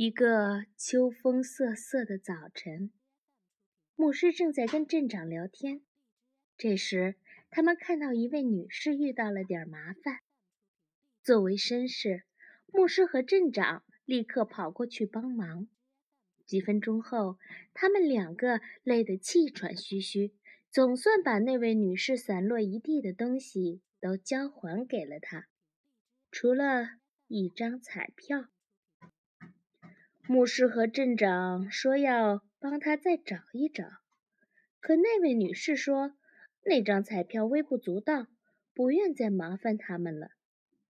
一个秋风瑟瑟的早晨，牧师正在跟镇长聊天。这时，他们看到一位女士遇到了点麻烦。作为绅士，牧师和镇长立刻跑过去帮忙。几分钟后，他们两个累得气喘吁吁，总算把那位女士散落一地的东西都交还给了她，除了一张彩票。牧师和镇长说要帮他再找一找，可那位女士说那张彩票微不足道，不愿再麻烦他们了。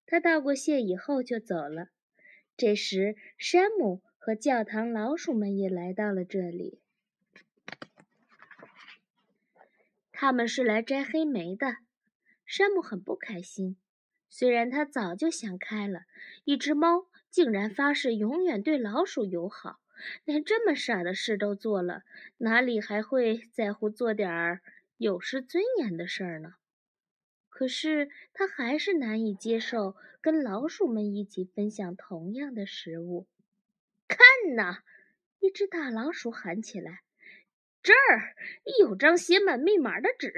他道过谢以后就走了。这时，山姆和教堂老鼠们也来到了这里，他们是来摘黑莓的。山姆很不开心，虽然他早就想开了，一只猫。竟然发誓永远对老鼠友好，连这么傻的事都做了，哪里还会在乎做点儿有失尊严的事儿呢？可是他还是难以接受跟老鼠们一起分享同样的食物。看呐！一只大老鼠喊起来：“这儿有张写满密码的纸。”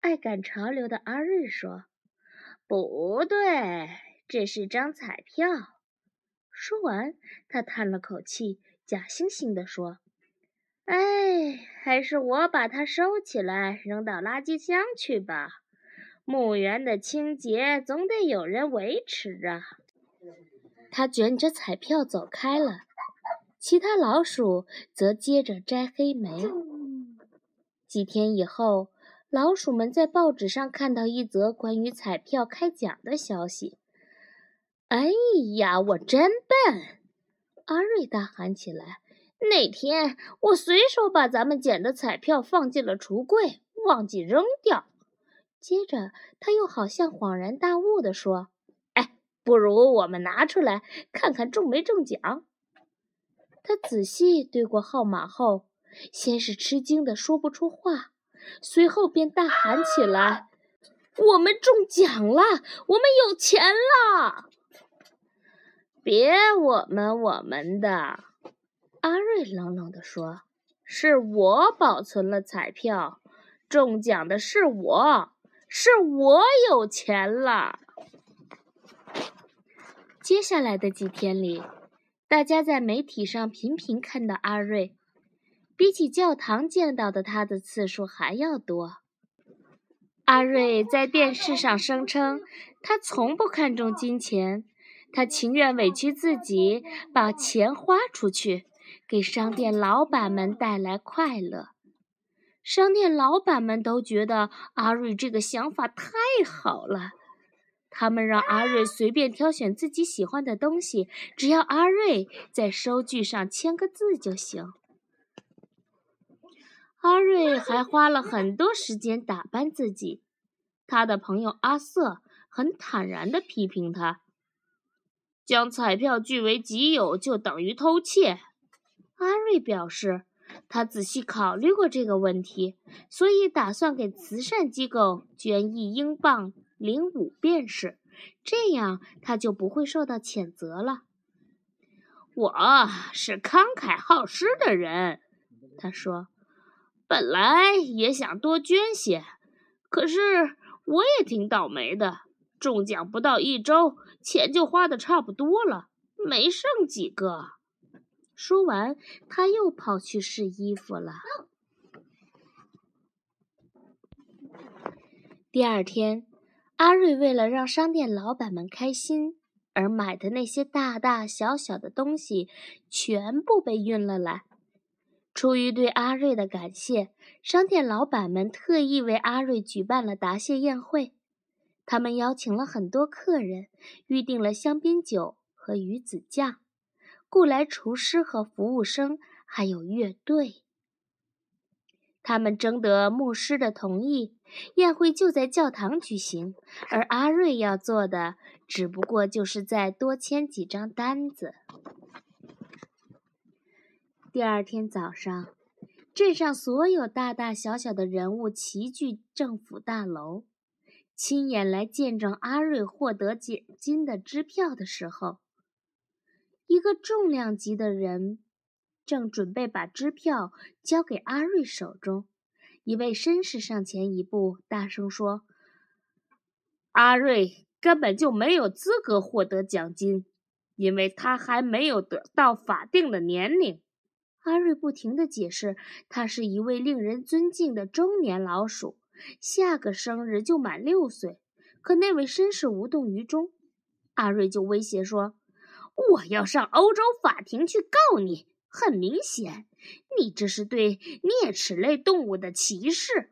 爱赶潮流的阿瑞说：“不对。”这是张彩票。说完，他叹了口气，假惺惺地说：“哎，还是我把它收起来，扔到垃圾箱去吧。墓园的清洁总得有人维持啊。”他卷着彩票走开了，其他老鼠则接着摘黑莓。几天以后，老鼠们在报纸上看到一则关于彩票开奖的消息。哎呀，我真笨！阿瑞大喊起来。那天我随手把咱们捡的彩票放进了橱柜，忘记扔掉。接着，他又好像恍然大悟地说：“哎，不如我们拿出来看看中没中奖。”他仔细对过号码后，先是吃惊的说不出话，随后便大喊起来：“我们中奖了！我们有钱了！”别我们我们的，阿瑞冷冷地说：“是我保存了彩票，中奖的是我，是我有钱了。”接下来的几天里，大家在媒体上频频看到阿瑞，比起教堂见到的他的次数还要多。阿瑞在电视上声称，他从不看重金钱。他情愿委屈自己，把钱花出去，给商店老板们带来快乐。商店老板们都觉得阿瑞这个想法太好了，他们让阿瑞随便挑选自己喜欢的东西，只要阿瑞在收据上签个字就行。阿瑞还花了很多时间打扮自己，他的朋友阿瑟很坦然地批评他。将彩票据为己有就等于偷窃。阿瑞表示，他仔细考虑过这个问题，所以打算给慈善机构捐一英镑零五便士，这样他就不会受到谴责了。我是慷慨好施的人，他说，本来也想多捐些，可是我也挺倒霉的。中奖不到一周，钱就花的差不多了，没剩几个。说完，他又跑去试衣服了。第二天，阿瑞为了让商店老板们开心而买的那些大大小小的东西，全部被运了来。出于对阿瑞的感谢，商店老板们特意为阿瑞举办了答谢宴会。他们邀请了很多客人，预定了香槟酒和鱼子酱，雇来厨师和服务生，还有乐队。他们征得牧师的同意，宴会就在教堂举行。而阿瑞要做的，只不过就是再多签几张单子。第二天早上，镇上所有大大小小的人物齐聚政府大楼。亲眼来见证阿瑞获得奖金的支票的时候，一个重量级的人正准备把支票交给阿瑞手中，一位绅士上前一步，大声说：“阿瑞根本就没有资格获得奖金，因为他还没有得到法定的年龄。”阿瑞不停地解释，他是一位令人尊敬的中年老鼠，下个生日就满六岁。可那位绅士无动于衷。阿瑞就威胁说。我要上欧洲法庭去告你！很明显，你这是对啮齿类动物的歧视。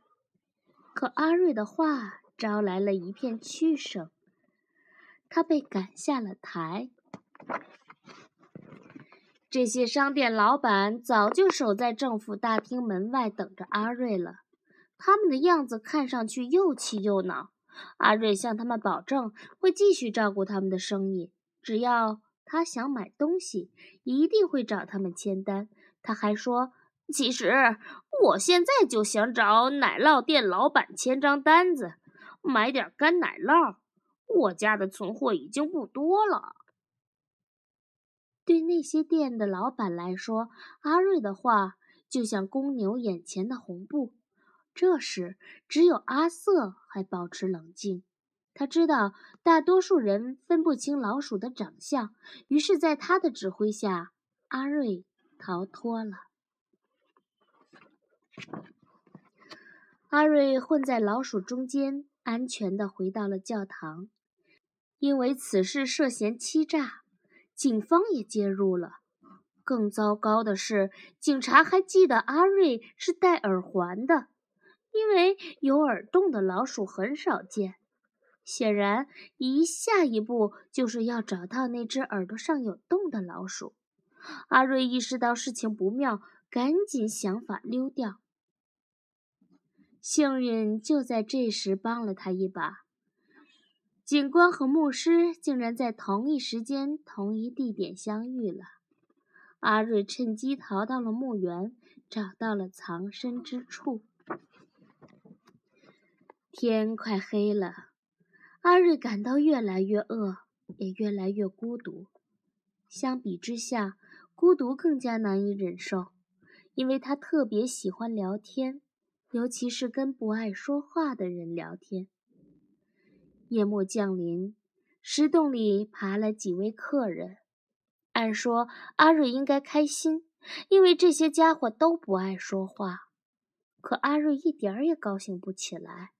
可阿瑞的话招来了一片嘘声，他被赶下了台。这些商店老板早就守在政府大厅门外等着阿瑞了，他们的样子看上去又气又恼。阿瑞向他们保证会继续照顾他们的生意，只要。他想买东西，一定会找他们签单。他还说：“其实我现在就想找奶酪店老板签张单子，买点干奶酪。我家的存货已经不多了。”对那些店的老板来说，阿瑞的话就像公牛眼前的红布。这时，只有阿瑟还保持冷静。他知道大多数人分不清老鼠的长相，于是，在他的指挥下，阿瑞逃脱了。阿瑞混在老鼠中间，安全地回到了教堂。因为此事涉嫌欺诈，警方也介入了。更糟糕的是，警察还记得阿瑞是戴耳环的，因为有耳洞的老鼠很少见。显然，一下一步就是要找到那只耳朵上有洞的老鼠。阿瑞意识到事情不妙，赶紧想法溜掉。幸运就在这时帮了他一把。警官和牧师竟然在同一时间、同一地点相遇了。阿瑞趁机逃到了墓园，找到了藏身之处。天快黑了。阿瑞感到越来越饿，也越来越孤独。相比之下，孤独更加难以忍受，因为他特别喜欢聊天，尤其是跟不爱说话的人聊天。夜幕降临，石洞里爬来几位客人。按说阿瑞应该开心，因为这些家伙都不爱说话。可阿瑞一点儿也高兴不起来。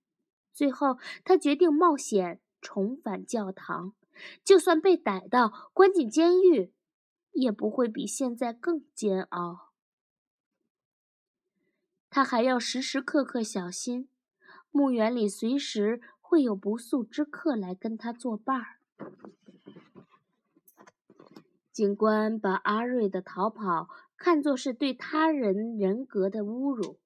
最后，他决定冒险重返教堂，就算被逮到关进监狱，也不会比现在更煎熬。他还要时时刻刻小心，墓园里随时会有不速之客来跟他作伴儿。警官把阿瑞的逃跑看作是对他人人格的侮辱。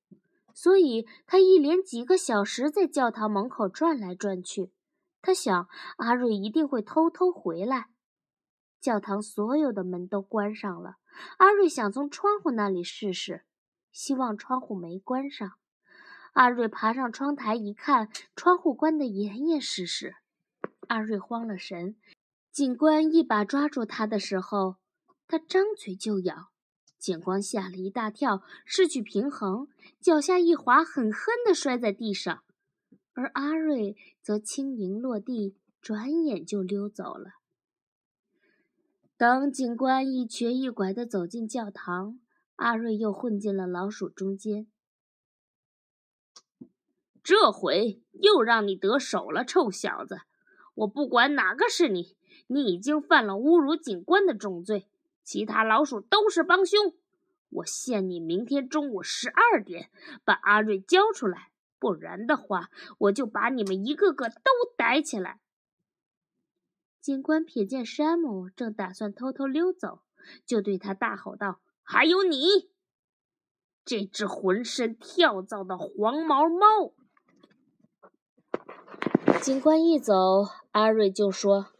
所以他一连几个小时在教堂门口转来转去。他想，阿瑞一定会偷偷回来。教堂所有的门都关上了。阿瑞想从窗户那里试试，希望窗户没关上。阿瑞爬上窗台一看，窗户关得严严实实。阿瑞慌了神。警官一把抓住他的时候，他张嘴就咬。警官吓了一大跳，失去平衡，脚下一滑，狠狠地摔在地上。而阿瑞则轻盈落地，转眼就溜走了。等警官一瘸一拐地走进教堂，阿瑞又混进了老鼠中间。这回又让你得手了，臭小子！我不管哪个是你，你已经犯了侮辱警官的重罪。其他老鼠都是帮凶，我限你明天中午十二点把阿瑞交出来，不然的话，我就把你们一个个都逮起来。警官瞥见山姆正打算偷偷溜走，就对他大吼道：“还有你，这只浑身跳蚤的黄毛猫！”警官一走，阿瑞就说：“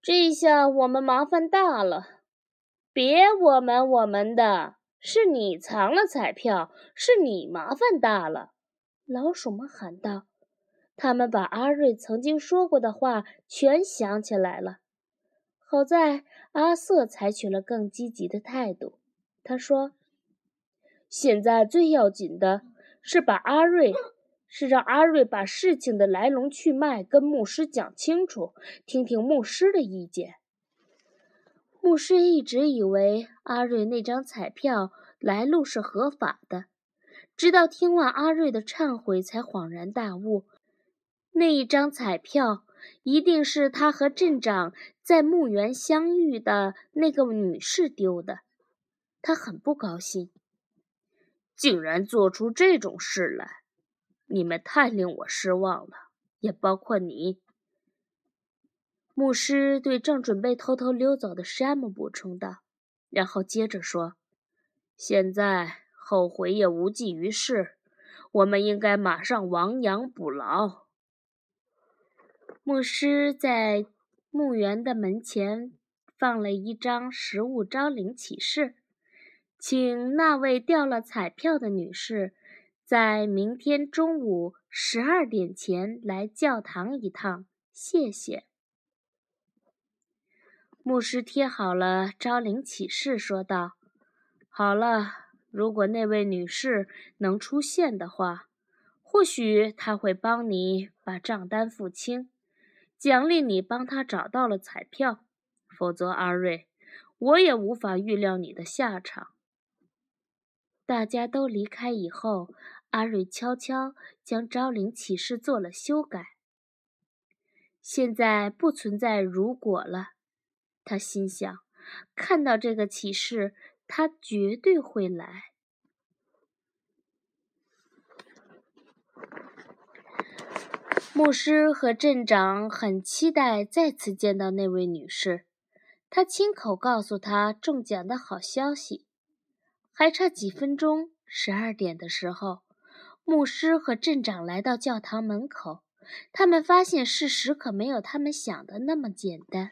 这下我们麻烦大了。”别我们我们的，是你藏了彩票，是你麻烦大了。老鼠们喊道。他们把阿瑞曾经说过的话全想起来了。好在阿瑟采取了更积极的态度。他说：“现在最要紧的是把阿瑞，是让阿瑞把事情的来龙去脉跟牧师讲清楚，听听牧师的意见。”牧师一直以为阿瑞那张彩票来路是合法的，直到听完阿瑞的忏悔，才恍然大悟。那一张彩票一定是他和镇长在墓园相遇的那个女士丢的，他很不高兴，竟然做出这种事来，你们太令我失望了，也包括你。牧师对正准备偷偷溜走的山姆补充道，然后接着说：“现在后悔也无济于事，我们应该马上亡羊补牢。”牧师在墓园的门前放了一张食物招领启事，请那位掉了彩票的女士在明天中午十二点前来教堂一趟。谢谢。牧师贴好了招领启事，说道：“好了，如果那位女士能出现的话，或许她会帮你把账单付清。”奖励你帮她找到了彩票，否则阿瑞，我也无法预料你的下场。大家都离开以后，阿瑞悄悄将招领启事做了修改。现在不存在如果了，他心想，看到这个启示，他绝对会来。牧师和镇长很期待再次见到那位女士，他亲口告诉她中奖的好消息。还差几分钟，十二点的时候，牧师和镇长来到教堂门口，他们发现事实可没有他们想的那么简单。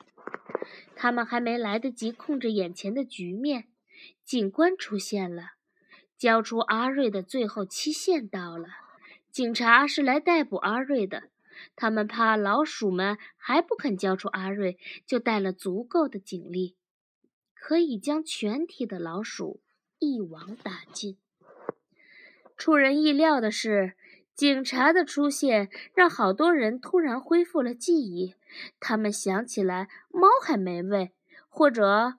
他们还没来得及控制眼前的局面，警官出现了，交出阿瑞的最后期限到了。警察是来逮捕阿瑞的。他们怕老鼠们还不肯交出阿瑞，就带了足够的警力，可以将全体的老鼠一网打尽。出人意料的是，警察的出现让好多人突然恢复了记忆。他们想起来猫还没喂，或者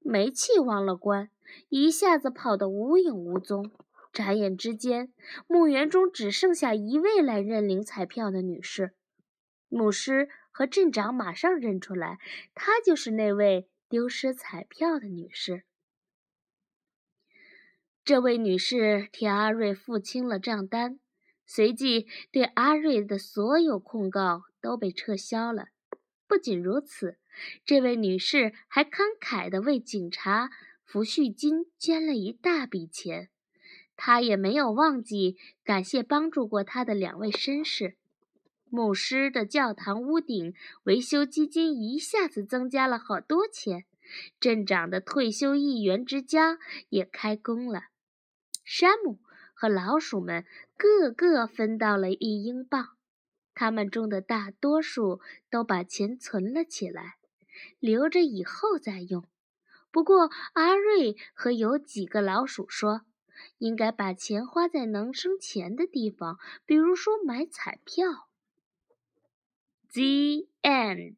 煤气忘了关，一下子跑得无影无踪。眨眼之间，墓园中只剩下一位来认领彩票的女士。牧师和镇长马上认出来，她就是那位丢失彩票的女士。这位女士替阿瑞付清了账单，随即对阿瑞的所有控告都被撤销了。不仅如此，这位女士还慷慨地为警察抚恤金捐了一大笔钱。他也没有忘记感谢帮助过他的两位绅士。牧师的教堂屋顶维修基金一下子增加了好多钱。镇长的退休议员之家也开工了。山姆和老鼠们个个分到了一英镑。他们中的大多数都把钱存了起来，留着以后再用。不过阿瑞和有几个老鼠说。应该把钱花在能生钱的地方，比如说买彩票。The end.